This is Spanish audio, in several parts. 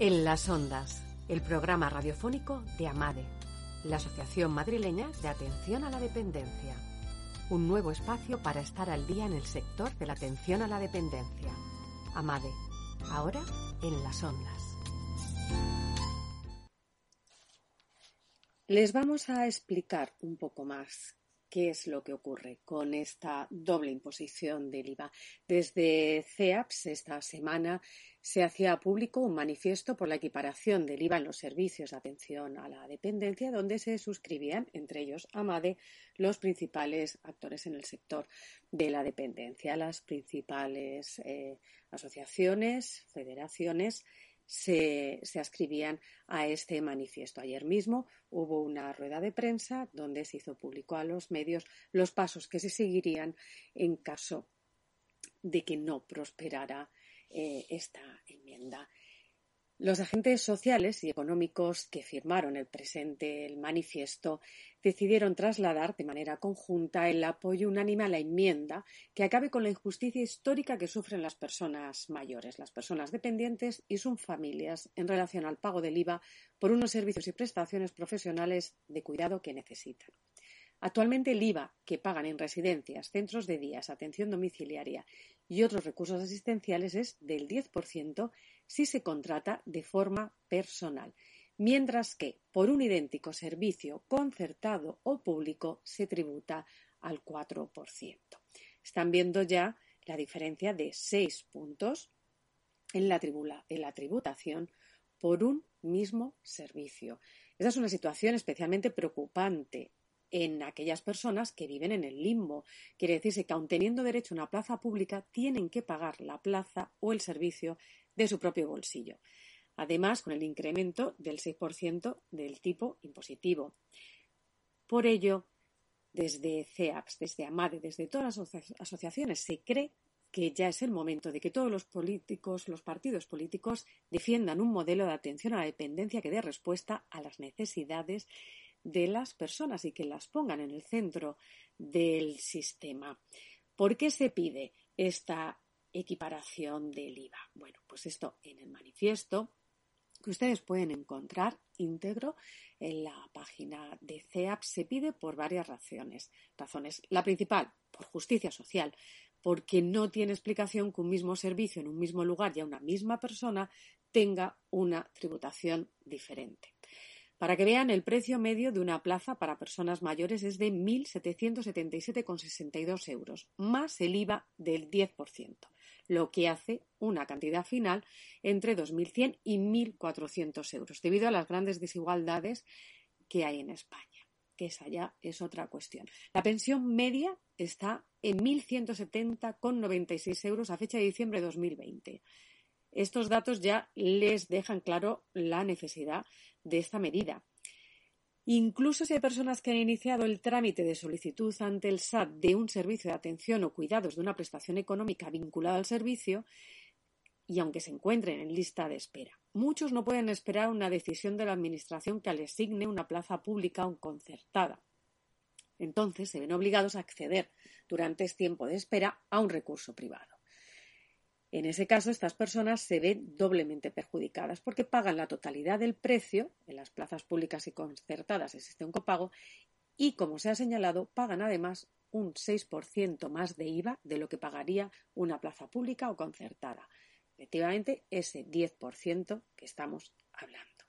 En las ondas, el programa radiofónico de AMADE, la Asociación Madrileña de Atención a la Dependencia. Un nuevo espacio para estar al día en el sector de la atención a la dependencia. AMADE, ahora en las ondas. Les vamos a explicar un poco más qué es lo que ocurre con esta doble imposición del IVA. Desde CEAPS esta semana se hacía público un manifiesto por la equiparación del IVA en los servicios de atención a la dependencia, donde se suscribían, entre ellos AMADE, los principales actores en el sector de la dependencia, las principales eh, asociaciones, federaciones se, se, ascribían a este manifiesto. Ayer mismo hubo una rueda de prensa donde se hizo público a los medios los pasos que se seguirían en caso de que no prosperara eh, esta enmienda. Los agentes sociales y económicos que firmaron el presente el manifiesto decidieron trasladar de manera conjunta el apoyo unánime a la enmienda que acabe con la injusticia histórica que sufren las personas mayores, las personas dependientes y sus familias en relación al pago del IVA por unos servicios y prestaciones profesionales de cuidado que necesitan. Actualmente el IVA que pagan en residencias, centros de días, atención domiciliaria y otros recursos asistenciales es del 10% si se contrata de forma personal, mientras que por un idéntico servicio concertado o público se tributa al 4%. Están viendo ya la diferencia de 6 puntos en la, en la tributación por un mismo servicio. Esta es una situación especialmente preocupante en aquellas personas que viven en el limbo. Quiere decirse que, aun teniendo derecho a una plaza pública, tienen que pagar la plaza o el servicio de su propio bolsillo. Además, con el incremento del 6% del tipo impositivo. Por ello, desde CEAPS, desde AMADE, desde todas las asociaciones, se cree que ya es el momento de que todos los políticos, los partidos políticos, defiendan un modelo de atención a la dependencia que dé respuesta a las necesidades de las personas y que las pongan en el centro del sistema. ¿Por qué se pide esta equiparación del IVA? Bueno, pues esto en el manifiesto que ustedes pueden encontrar íntegro en la página de CEAP se pide por varias razones. razones. La principal, por justicia social, porque no tiene explicación que un mismo servicio en un mismo lugar y a una misma persona tenga una tributación diferente. Para que vean, el precio medio de una plaza para personas mayores es de 1.777,62 euros, más el IVA del 10%, lo que hace una cantidad final entre 2.100 y 1.400 euros, debido a las grandes desigualdades que hay en España que esa ya es otra cuestión. La pensión media está en 1.170,96 euros a fecha de diciembre de 2020. Estos datos ya les dejan claro la necesidad de esta medida. Incluso si hay personas que han iniciado el trámite de solicitud ante el SAT de un servicio de atención o cuidados de una prestación económica vinculada al servicio, y aunque se encuentren en lista de espera. Muchos no pueden esperar una decisión de la Administración que les asigne una plaza pública o concertada. Entonces se ven obligados a acceder durante este tiempo de espera a un recurso privado. En ese caso, estas personas se ven doblemente perjudicadas porque pagan la totalidad del precio, en las plazas públicas y concertadas existe un copago, y, como se ha señalado, pagan además un 6% más de IVA de lo que pagaría una plaza pública o concertada. Efectivamente, ese 10% que estamos hablando.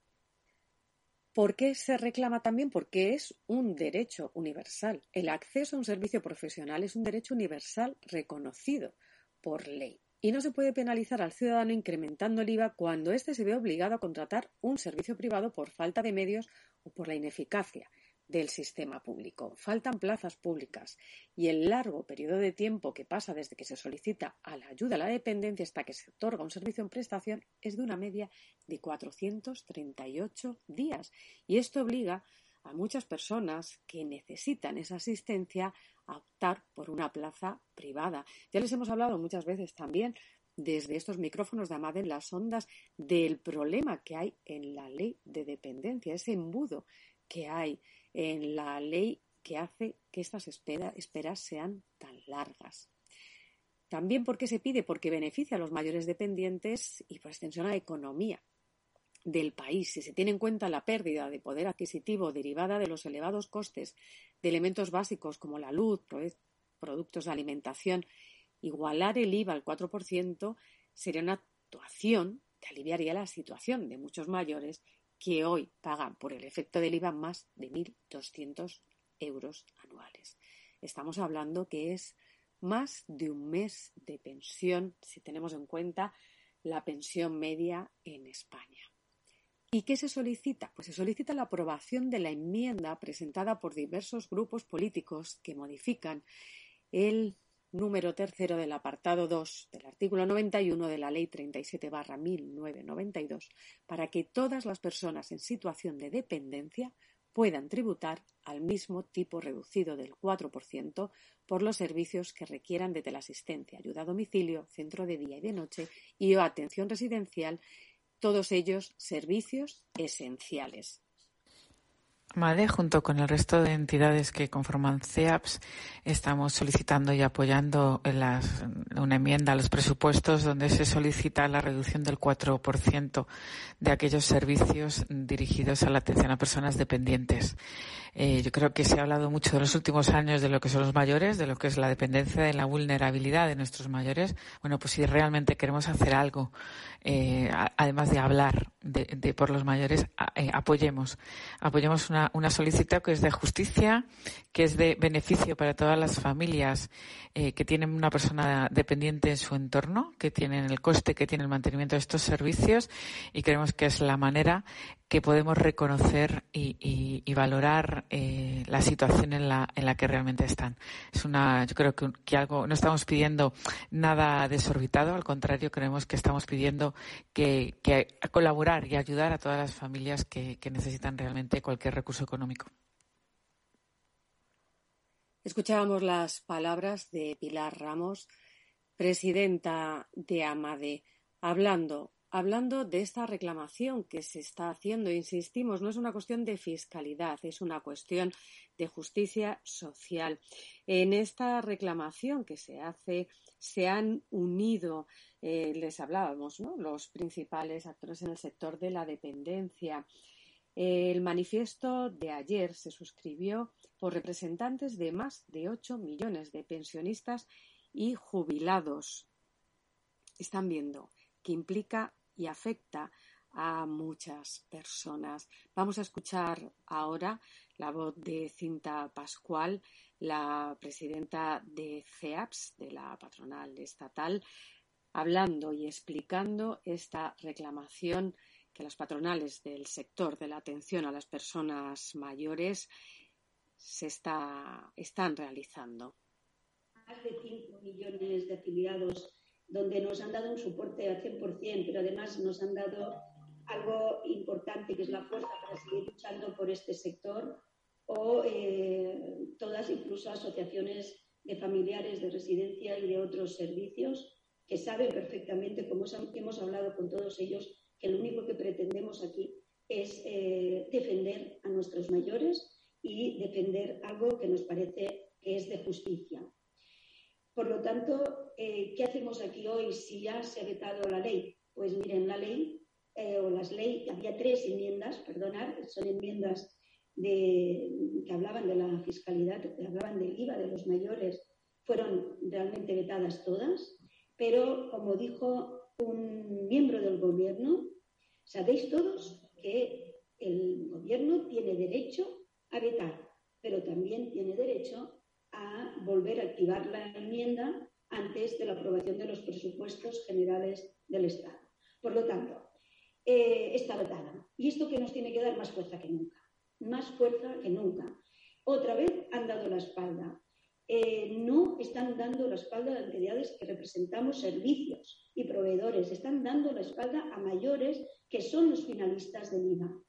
¿Por qué se reclama también? Porque es un derecho universal. El acceso a un servicio profesional es un derecho universal reconocido por ley y no se puede penalizar al ciudadano incrementando el IVA cuando éste se ve obligado a contratar un servicio privado por falta de medios o por la ineficacia del sistema público. Faltan plazas públicas y el largo periodo de tiempo que pasa desde que se solicita a la ayuda a la dependencia hasta que se otorga un servicio en prestación es de una media de 438 días. Y esto obliga a muchas personas que necesitan esa asistencia a optar por una plaza privada. Ya les hemos hablado muchas veces también desde estos micrófonos de Amad en las ondas del problema que hay en la ley de dependencia, ese embudo que hay en la ley que hace que estas esperas sean tan largas. También porque se pide, porque beneficia a los mayores dependientes y por extensión a la economía. Del país, si se tiene en cuenta la pérdida de poder adquisitivo derivada de los elevados costes de elementos básicos como la luz, productos de alimentación, igualar el IVA al 4% sería una actuación que aliviaría la situación de muchos mayores que hoy pagan por el efecto del IVA más de 1.200 euros anuales. Estamos hablando que es más de un mes de pensión si tenemos en cuenta la pensión media en España. ¿Y qué se solicita? Pues se solicita la aprobación de la enmienda presentada por diversos grupos políticos que modifican el número tercero del apartado 2 del artículo 91 de la Ley 37 barra 1992 para que todas las personas en situación de dependencia puedan tributar al mismo tipo reducido del 4% por los servicios que requieran de teleasistencia, ayuda a domicilio, centro de día y de noche y o atención residencial, todos ellos servicios esenciales. MADE, junto con el resto de entidades que conforman CEAPS, estamos solicitando y apoyando una enmienda a los presupuestos donde se solicita la reducción del 4% de aquellos servicios dirigidos a la atención a personas dependientes. Eh, yo creo que se ha hablado mucho en los últimos años de lo que son los mayores, de lo que es la dependencia, de la vulnerabilidad de nuestros mayores. Bueno, pues si realmente queremos hacer algo, eh, además de hablar de, por los mayores, eh, apoyemos. Apoyemos una, una solicitud que es de justicia, que es de beneficio para todas las familias que tienen una persona dependiente en su entorno, que tienen el coste que tiene el mantenimiento de estos servicios y creemos que es la manera que podemos reconocer y, valorar eh, la situación en la, en la que realmente están. Es una, yo creo que, algo, no estamos pidiendo nada desorbitado, al contrario, creemos que estamos pidiendo que, colaborar y ayudar a todas las familias que, que necesitan realmente cualquier recurso económico. Escuchábamos las palabras de Pilar Ramos, presidenta de AMADE, hablando hablando de esta reclamación que se está haciendo. Insistimos, no es una cuestión de fiscalidad, es una cuestión de justicia social. En esta reclamación que se hace se han unido, eh, les hablábamos, los principales actores en el sector de la dependencia. El manifiesto de ayer se suscribió por representantes de más de 8 millones de pensionistas y jubilados. Están viendo que implica y afecta a muchas personas. Vamos a escuchar ahora la voz de Cinta Pascual, la presidenta de CEAPS, de la patronal estatal, hablando y explicando esta reclamación que las patronales del sector de la atención a las personas mayores se está, están realizando. Más de 5 millones de afiliados donde nos han dado un soporte al 100%, pero además nos han dado algo importante, que es la fuerza para seguir luchando por este sector, o eh, todas incluso asociaciones de familiares de residencia y de otros servicios que saben perfectamente, como hemos hablado con todos ellos, que lo único que pretendemos aquí es eh, defender a nuestros mayores y defender algo que nos parece que es de justicia. Por lo tanto, eh, ¿qué hacemos aquí hoy si ya se ha vetado la ley? Pues miren, la ley eh, o las leyes, había tres enmiendas, perdonad, son enmiendas que hablaban de la fiscalidad, que hablaban del IVA de los mayores, fueron realmente vetadas todas, pero como dijo un miembro del gobierno, sabéis todos que el gobierno tiene derecho a vetar, pero también tiene derecho a volver a activar la enmienda antes de la aprobación de los presupuestos generales del Estado. Por lo tanto, eh, está vetada. Y esto que nos tiene que dar más fuerza que nunca. Más fuerza que nunca. Otra vez han dado la espalda. Eh, no están dando la espalda a entidades que representamos servicios y proveedores. Están dando la espalda a mayores que son los finalistas del IVA.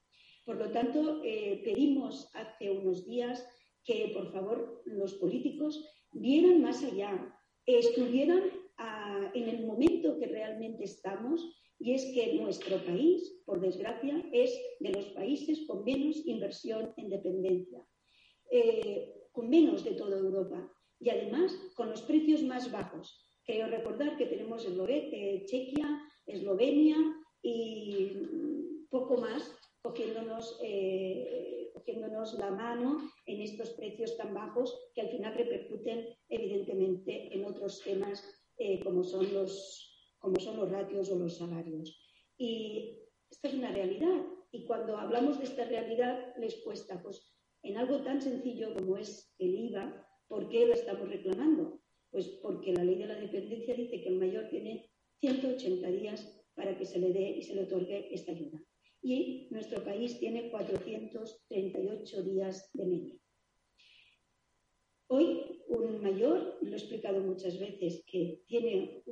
Por lo tanto, eh, pedimos hace unos días que, por favor, los políticos vieran más allá, estuvieran ah, en el momento que realmente estamos, y es que nuestro país, por desgracia, es de los países con menos inversión en dependencia, eh, con menos de toda Europa, y además con los precios más bajos. Quiero recordar que tenemos Chequia, Eslovenia y poco más cogiéndonos, eh, cogiéndonos la mano en estos precios tan bajos que al final repercuten evidentemente en otros temas eh, como, son los, como son los ratios o los salarios. Y esta es una realidad. Y cuando hablamos de esta realidad les cuesta, pues en algo tan sencillo como es el IVA, ¿por qué la estamos reclamando? Pues porque la ley de la dependencia dice que el mayor tiene 180 días para que se le dé y se le otorgue esta ayuda. Y nuestro país tiene 438 días de media. Hoy un mayor, lo he explicado muchas veces, que, tiene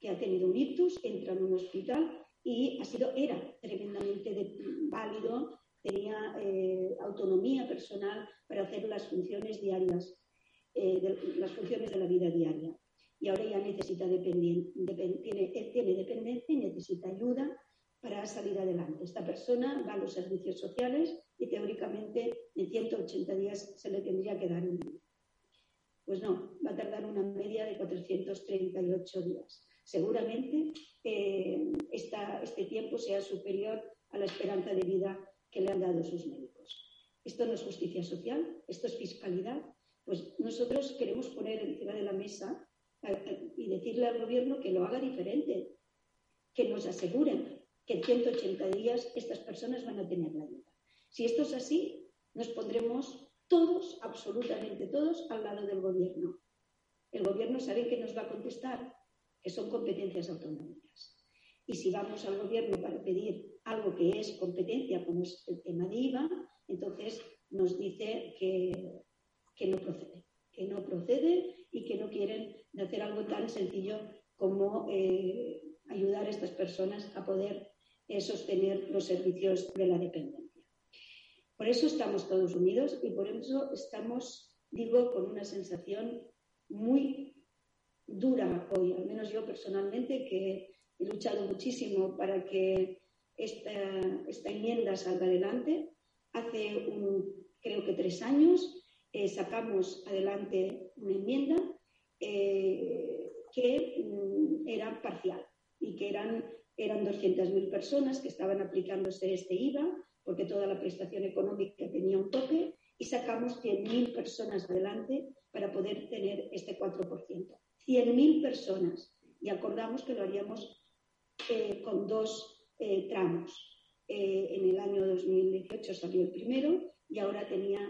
que ha tenido un ictus, entra en un hospital y ha sido, era tremendamente válido, tenía eh, autonomía personal para hacer las funciones diarias, eh, las funciones de la vida diaria y ahora ya necesita tiene, tiene dependencia y necesita ayuda para salir adelante. Esta persona va a los servicios sociales y teóricamente en 180 días se le tendría que dar un. Pues no, va a tardar una media de 438 días. Seguramente eh, este tiempo sea superior a la esperanza de vida que le han dado sus médicos. Esto no es justicia social, esto es fiscalidad. Pues nosotros queremos poner encima de la mesa y decirle al gobierno que lo haga diferente, que nos aseguren que en 180 días estas personas van a tener la ayuda. Si esto es así, nos pondremos todos, absolutamente todos, al lado del gobierno. El gobierno sabe que nos va a contestar, que son competencias autonómicas. Y si vamos al gobierno para pedir algo que es competencia, como es el tema de IVA, entonces nos dice que, que no procede, que no procede y que no quieren hacer algo tan sencillo como eh, ayudar a estas personas a poder sostener los servicios de la dependencia. Por eso estamos todos unidos y por eso estamos, digo, con una sensación muy dura hoy, al menos yo personalmente, que he luchado muchísimo para que esta, esta enmienda salga adelante. Hace creo que tres años eh, sacamos adelante una enmienda eh, que mm, era parcial y que eran, eran 200.000 personas que estaban aplicándose este IVA porque toda la prestación económica tenía un tope y sacamos 100.000 personas adelante para poder tener este 4%. 100.000 personas y acordamos que lo haríamos eh, con dos eh, tramos. en el año 2018 salió el primero y ahora tenía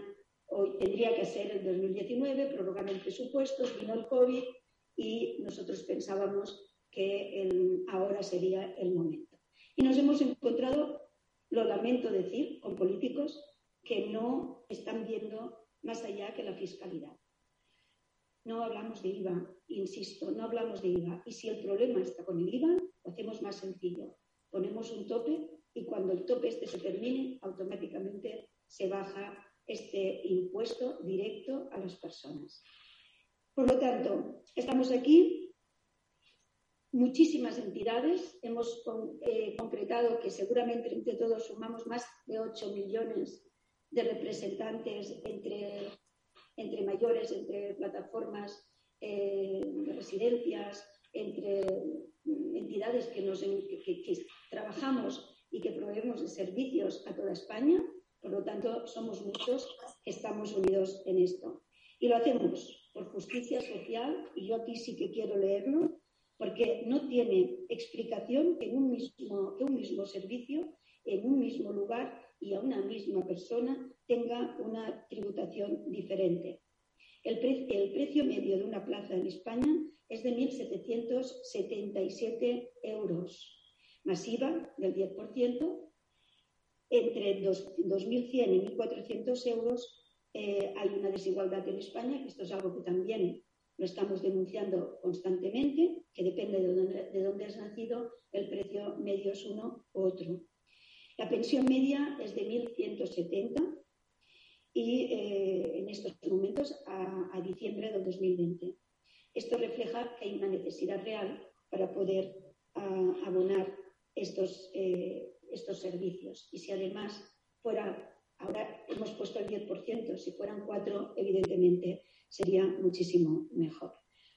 Hoy tendría que ser el 2019, prorrogaron presupuestos, vino el COVID y nosotros pensábamos que ahora sería el momento. Y nos hemos encontrado, lo lamento decir, con políticos que no están viendo más allá que la fiscalidad. No hablamos de IVA, insisto, no hablamos de IVA. Y si el problema está con el IVA, lo hacemos más sencillo. Ponemos un tope y cuando el tope este se termine, automáticamente se baja este impuesto directo a las personas. Por lo tanto, estamos aquí, muchísimas entidades, hemos eh, concretado que seguramente entre todos sumamos más de 8 millones de representantes entre, entre mayores, entre plataformas eh, de residencias, entre entidades que, nos, que trabajamos y que proveemos de servicios a toda España por lo tanto, somos muchos que estamos unidos en esto. Y lo hacemos por justicia social, y yo aquí sí que quiero leerlo, porque no tiene explicación que, un mismo, que un mismo servicio, en un mismo lugar y a una misma persona tenga una tributación diferente. El, el precio medio de una plaza en España es de 1.777 euros, masiva del 10%, entre 2.100 y 1.400 euros eh, hay una desigualdad en España, que esto es algo que también lo estamos denunciando constantemente, que depende de dónde, has nacido, el precio medio es uno u otro. La pensión media es de 1.170 y eh, en estos momentos a, diciembre del 2020. Esto refleja que hay una necesidad real para poder ah, abonar estos, eh, estos servicios. Y si además fuera, ahora hemos puesto el 10%, si fueran cuatro, evidentemente sería muchísimo mejor.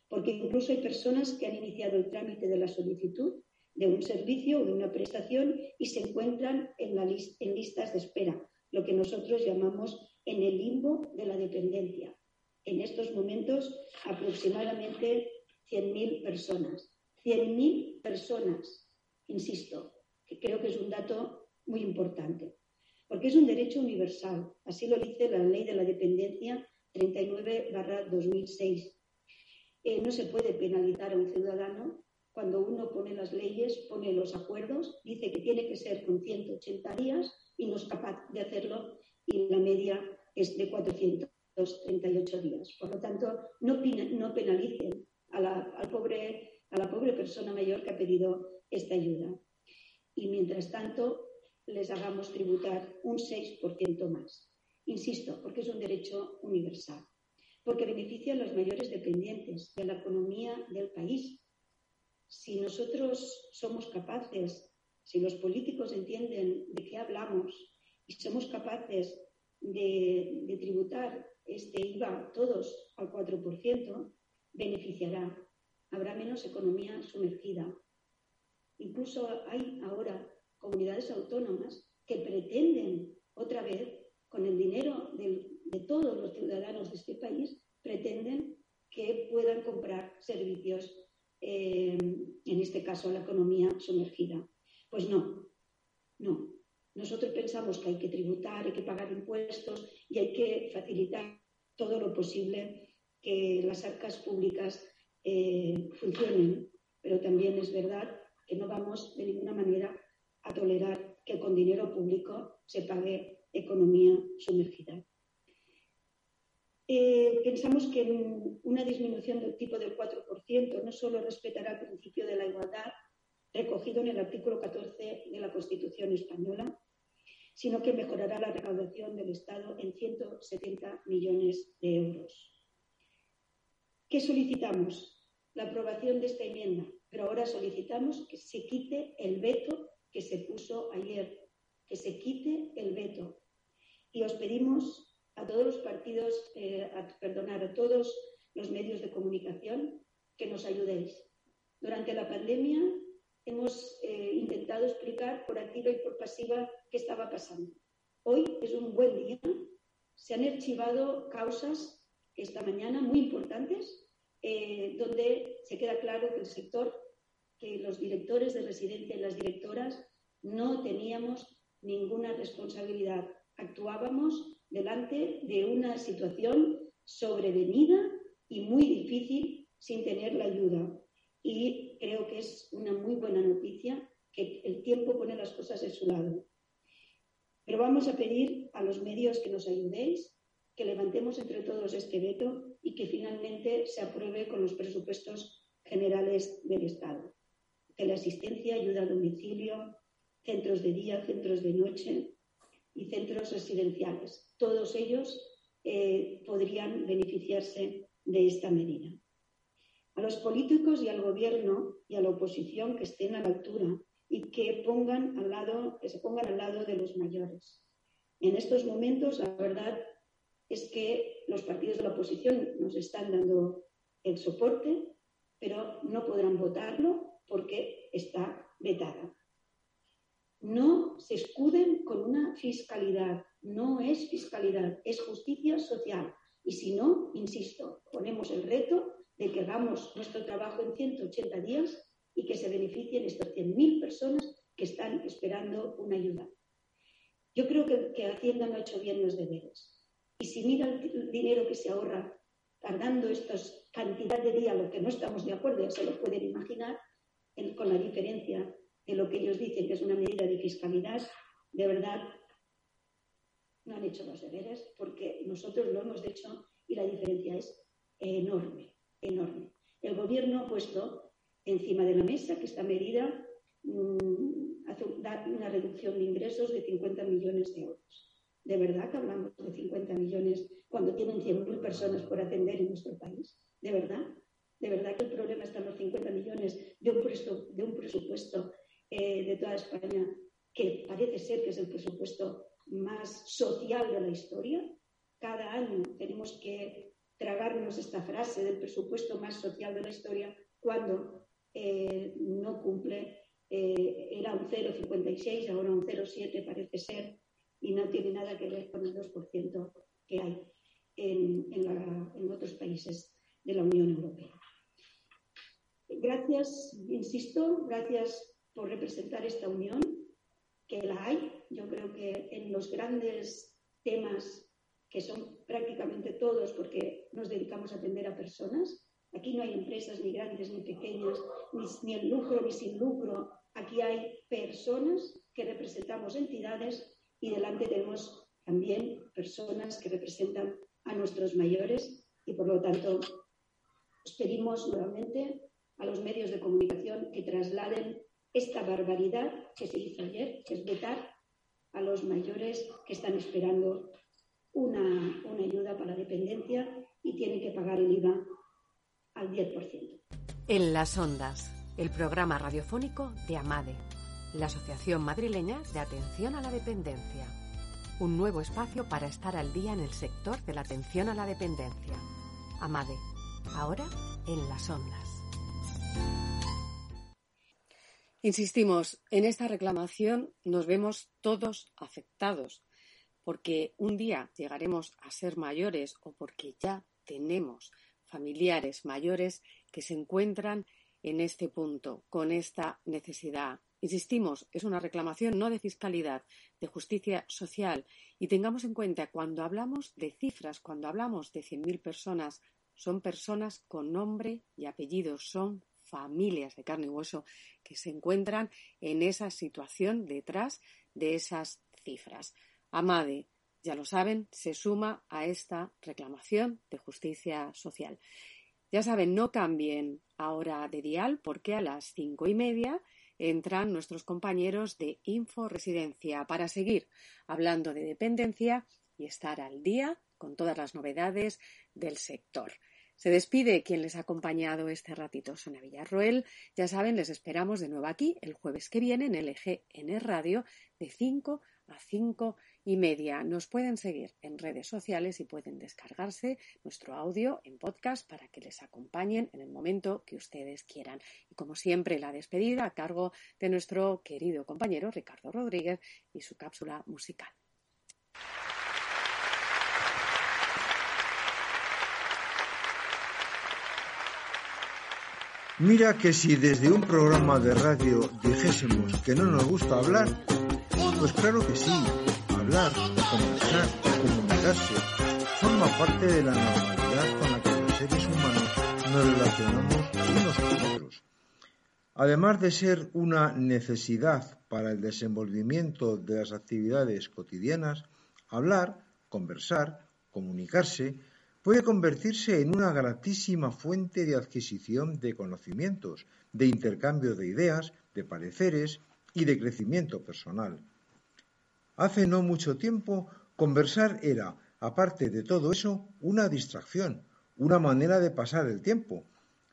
Porque incluso hay personas que han iniciado el trámite de la solicitud de un servicio o de una prestación y se encuentran en, la en listas de espera, lo que nosotros llamamos en el limbo de la dependencia. En estos momentos, aproximadamente 100.000 personas. 100.000 personas, insisto, que creo que es un dato muy importante, porque es un derecho universal. Así lo dice la Ley de la Dependencia 39-2006. Eh, no se puede penalizar a un ciudadano cuando uno pone las leyes, pone los acuerdos, dice que tiene que ser con 180 días y no es capaz de hacerlo y la media es de 438 días. Por lo tanto, no, penalicen a la, pobre, a la pobre persona mayor que ha pedido esta ayuda. Y mientras tanto, les hagamos tributar un 6% más. Insisto, porque es un derecho universal, porque beneficia a los mayores dependientes de la economía del país. Si nosotros somos capaces, si los políticos entienden de qué hablamos y somos capaces de, de tributar este IVA todos al 4%, beneficiará. Habrá menos economía sumergida. Incluso hay ahora comunidades autónomas que pretenden otra vez, con el dinero de, todos los ciudadanos de este país, pretenden que puedan comprar servicios, eh, en este caso la economía sumergida. Pues no, no. Nosotros pensamos que hay que tributar, hay que pagar impuestos y hay que facilitar todo lo posible que las arcas públicas eh, funcionen, pero también es verdad que no vamos de ninguna manera a tolerar que con dinero público se pague economía sumergida. Eh, pensamos que una disminución del tipo del 4% no solo respetará el principio de la igualdad recogido en el artículo 14 de la Constitución española, sino que mejorará la recaudación del Estado en 170 millones de euros. ¿Qué solicitamos? La aprobación de esta enmienda, pero ahora solicitamos que se quite el veto que se puso ayer, que se quite el veto. Y os pedimos a todos los partidos, eh, a, perdonar, a todos los medios de comunicación que nos ayudéis. Durante la pandemia hemos eh, intentado explicar por activa y por pasiva qué estaba pasando. Hoy es un buen día. Se han archivado causas esta mañana muy importantes eh, donde se queda claro que el sector, que los directores de residencia y las directoras no teníamos ninguna responsabilidad. Actuábamos delante de una situación sobrevenida y muy difícil sin tener la ayuda. Y creo que es una muy buena noticia que el tiempo pone las cosas en su lado. Pero vamos a pedir a los medios que nos ayudéis, que levantemos entre todos este veto y que finalmente se apruebe con los presupuestos generales del Estado. Teleasistencia, ayuda a domicilio, centros de día, centros de noche y centros residenciales. Todos ellos eh, podrían beneficiarse de esta medida. A los políticos y al gobierno y a la oposición que estén a la altura y que, pongan al lado, que se pongan al lado de los mayores. En estos momentos, la verdad, es que los partidos de la oposición nos están dando el soporte, pero no podrán votarlo porque está vetada. No se escuden con una fiscalidad, no es fiscalidad, es justicia social. Y si no, insisto, ponemos el reto de que hagamos nuestro trabajo en 180 días y que se beneficien estas 100.000 personas que están esperando una ayuda. Yo creo que, que Hacienda no ha hecho bien los deberes. Y si mira el dinero que se ahorra tardando esta cantidad de días, lo que no estamos de acuerdo, ya se lo pueden imaginar, con la diferencia de lo que ellos dicen que es una medida de fiscalidad, de verdad no han hecho los deberes porque nosotros lo hemos hecho y la diferencia es enorme, enorme. El gobierno ha puesto encima de la mesa que esta medida mm, hace, da una reducción de ingresos de 50 millones de euros. ¿De verdad que hablamos de 50 millones cuando tienen 100.000 personas por atender en nuestro país? ¿De verdad? ¿De verdad que el problema está en los 50 millones de un, presupuesto toda España que parece ser que es el presupuesto más social de la historia? Cada año tenemos que tragarnos esta frase del presupuesto más social de la historia cuando eh, no cumple eh, era un 0,56, ahora un 0,7 parece ser, y no tiene nada que ver con el 2% que hay en, en otros países de la Unión Europea. Gracias, insisto, gracias por representar esta unión, que la hay. Yo creo que en los grandes temas, que son prácticamente todos, porque nos dedicamos a atender a personas, aquí no hay empresas ni grandes ni pequeñas, ni, ni el lucro ni sin lucro. Aquí hay personas que representamos entidades y delante tenemos también personas que representan a nuestros mayores y por lo tanto os pedimos nuevamente a los medios de comunicación que trasladen esta barbaridad que se hizo ayer, que es vetar a los mayores que están esperando una, una ayuda para la dependencia y tienen que pagar el IVA al 10%. En las ondas, el programa radiofónico de AMADE, la Asociación Madrileña de Atención a la Dependencia. Un nuevo espacio para estar al día en el sector de la atención a la dependencia. AMADE, ahora en las ondas. Insistimos, en esta reclamación nos vemos todos afectados, porque un día llegaremos a ser mayores o porque ya tenemos familiares mayores que se encuentran en este punto, con esta necesidad. Insistimos, es una reclamación no de fiscalidad, de justicia social. Y tengamos en cuenta, cuando hablamos de cifras, cuando hablamos de 100.000 personas, son personas con nombre y apellido, son familias de carne y hueso que se encuentran en esa situación detrás de esas cifras. Amade, ya lo saben, se suma a esta reclamación de justicia social. Ya saben, no cambien ahora de dial porque a las cinco y media entran nuestros compañeros de Info Residencia para seguir hablando de dependencia y estar al día con todas las novedades del sector. Se despide quien les ha acompañado este ratito, Sonia Villarroel. Ya saben, les esperamos de nuevo aquí el jueves que viene en LGN Radio de 5 a 5 y media. Nos pueden seguir en redes sociales y pueden descargarse nuestro audio en podcast para que les acompañen en el momento que ustedes quieran. Y como siempre, la despedida a cargo de nuestro querido compañero Ricardo Rodríguez y su cápsula musical. Mira que si desde un programa de radio dijésemos que no nos gusta hablar, pues claro que sí, hablar, conversar, comunicarse, forma parte de la normalidad con la que los seres humanos nos relacionamos unos con otros. Además de ser una necesidad para el desenvolvimiento de las actividades cotidianas, hablar, conversar, comunicarse, puede convertirse en una gratísima fuente de adquisición de conocimientos, de intercambio de ideas, de pareceres y de crecimiento personal. Hace no mucho tiempo, conversar era, aparte de todo eso, una distracción, una manera de pasar el tiempo.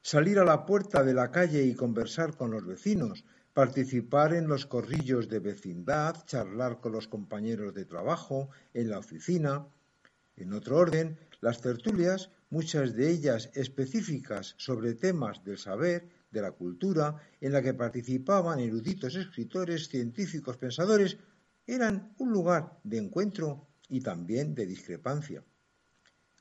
Salir a la puerta de la calle y conversar con los vecinos, participar en los corrillos de vecindad, charlar con los compañeros de trabajo, en la oficina. En otro orden, las tertulias, muchas de ellas específicas sobre temas del saber, de la cultura, en la que participaban eruditos escritores, científicos, pensadores, eran un lugar de encuentro y también de discrepancia.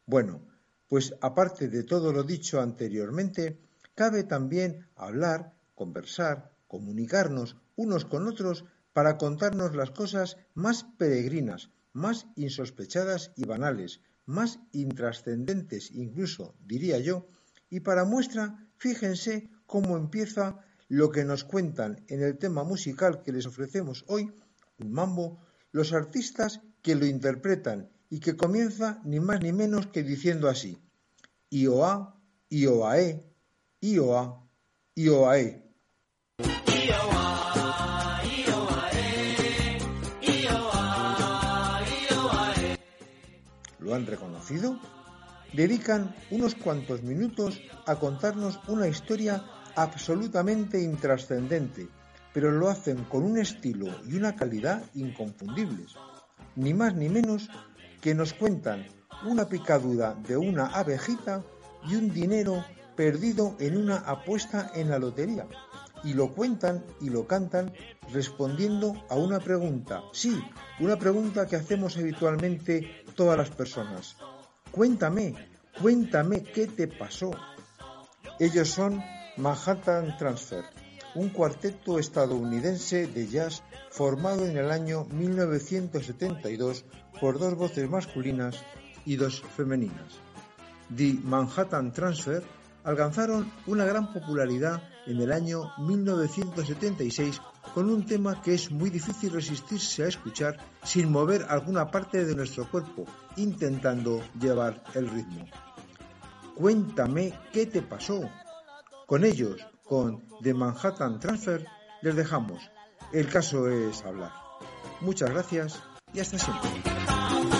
Bueno, pues aparte de todo lo dicho anteriormente, cabe también hablar, conversar, comunicarnos unos con otros para contarnos las cosas más peregrinas, más insospechadas y banales, más intrascendentes incluso, diría yo, y para muestra, fíjense cómo empieza lo que nos cuentan en el tema musical que les ofrecemos hoy, un mambo, los artistas que lo interpretan y que comienza ni más ni menos que diciendo así, IOA, IOAE, IOA, IOAE. ¿Lo han reconocido? Dedican unos cuantos minutos a contarnos una historia absolutamente intrascendente, pero lo hacen con un estilo y una calidad inconfundibles. Ni más ni menos que nos cuentan una picadura de una abejita y un dinero perdido en una apuesta en la lotería. Y lo cuentan y lo cantan respondiendo a una pregunta. Sí, una pregunta que hacemos habitualmente todas las personas. Cuéntame, cuéntame qué te pasó. Ellos son Manhattan Transfer, un cuarteto estadounidense de jazz formado en el año 1972 por dos voces masculinas y dos femeninas. The Manhattan Transfer alcanzaron una gran popularidad en el año 1976 con un tema que es muy difícil resistirse a escuchar sin mover alguna parte de nuestro cuerpo, intentando llevar el ritmo. Cuéntame qué te pasó. Con ellos, con The Manhattan Transfer, les dejamos. El caso es hablar. Muchas gracias y hasta siempre.